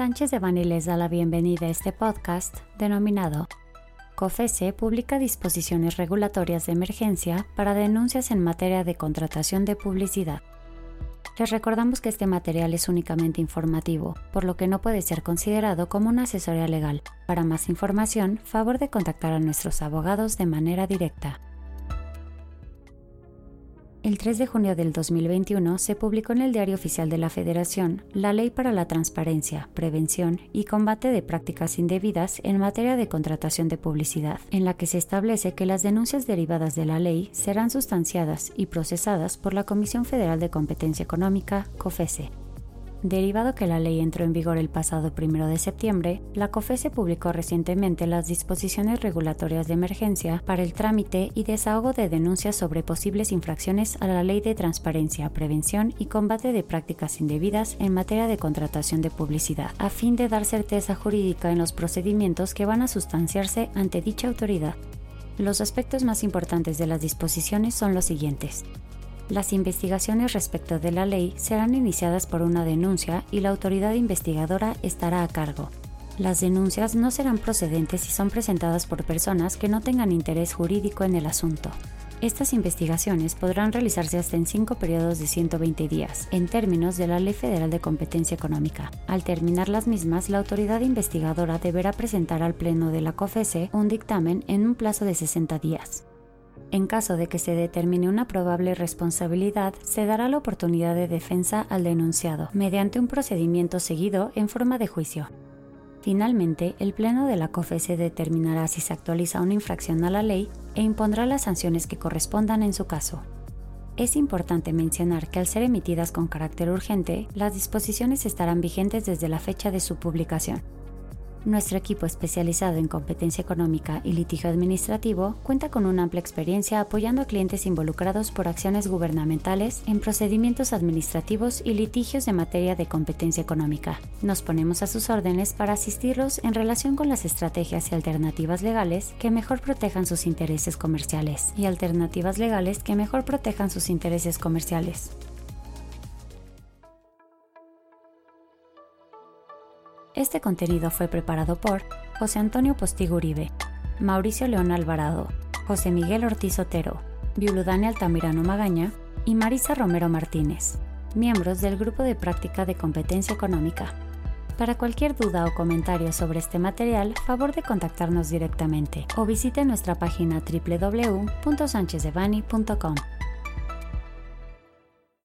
Sánchez de Bani les da la bienvenida a este podcast denominado COFESE publica disposiciones regulatorias de emergencia para denuncias en materia de contratación de publicidad. Les recordamos que este material es únicamente informativo, por lo que no puede ser considerado como una asesoría legal. Para más información, favor de contactar a nuestros abogados de manera directa. El 3 de junio del 2021 se publicó en el Diario Oficial de la Federación la Ley para la Transparencia, Prevención y Combate de Prácticas Indebidas en materia de contratación de publicidad, en la que se establece que las denuncias derivadas de la ley serán sustanciadas y procesadas por la Comisión Federal de Competencia Económica, COFESE. Derivado que la ley entró en vigor el pasado 1 de septiembre, la COFESE publicó recientemente las disposiciones regulatorias de emergencia para el trámite y desahogo de denuncias sobre posibles infracciones a la Ley de Transparencia, Prevención y Combate de Prácticas Indebidas en materia de contratación de publicidad, a fin de dar certeza jurídica en los procedimientos que van a sustanciarse ante dicha autoridad. Los aspectos más importantes de las disposiciones son los siguientes. Las investigaciones respecto de la ley serán iniciadas por una denuncia y la autoridad investigadora estará a cargo. Las denuncias no serán procedentes si son presentadas por personas que no tengan interés jurídico en el asunto. Estas investigaciones podrán realizarse hasta en cinco periodos de 120 días, en términos de la Ley Federal de Competencia Económica. Al terminar las mismas, la autoridad investigadora deberá presentar al Pleno de la COFESE un dictamen en un plazo de 60 días. En caso de que se determine una probable responsabilidad, se dará la oportunidad de defensa al denunciado, mediante un procedimiento seguido en forma de juicio. Finalmente, el Pleno de la COFESE determinará si se actualiza una infracción a la ley e impondrá las sanciones que correspondan en su caso. Es importante mencionar que al ser emitidas con carácter urgente, las disposiciones estarán vigentes desde la fecha de su publicación. Nuestro equipo especializado en competencia económica y litigio administrativo cuenta con una amplia experiencia apoyando a clientes involucrados por acciones gubernamentales en procedimientos administrativos y litigios de materia de competencia económica. Nos ponemos a sus órdenes para asistirlos en relación con las estrategias y alternativas legales que mejor protejan sus intereses comerciales y alternativas legales que mejor protejan sus intereses comerciales. Este contenido fue preparado por José Antonio Postigo Uribe, Mauricio León Alvarado, José Miguel Ortiz Otero, Viuludane Altamirano Magaña y Marisa Romero Martínez, miembros del Grupo de Práctica de Competencia Económica. Para cualquier duda o comentario sobre este material, favor de contactarnos directamente o visite nuestra página www.sanchezdevani.com.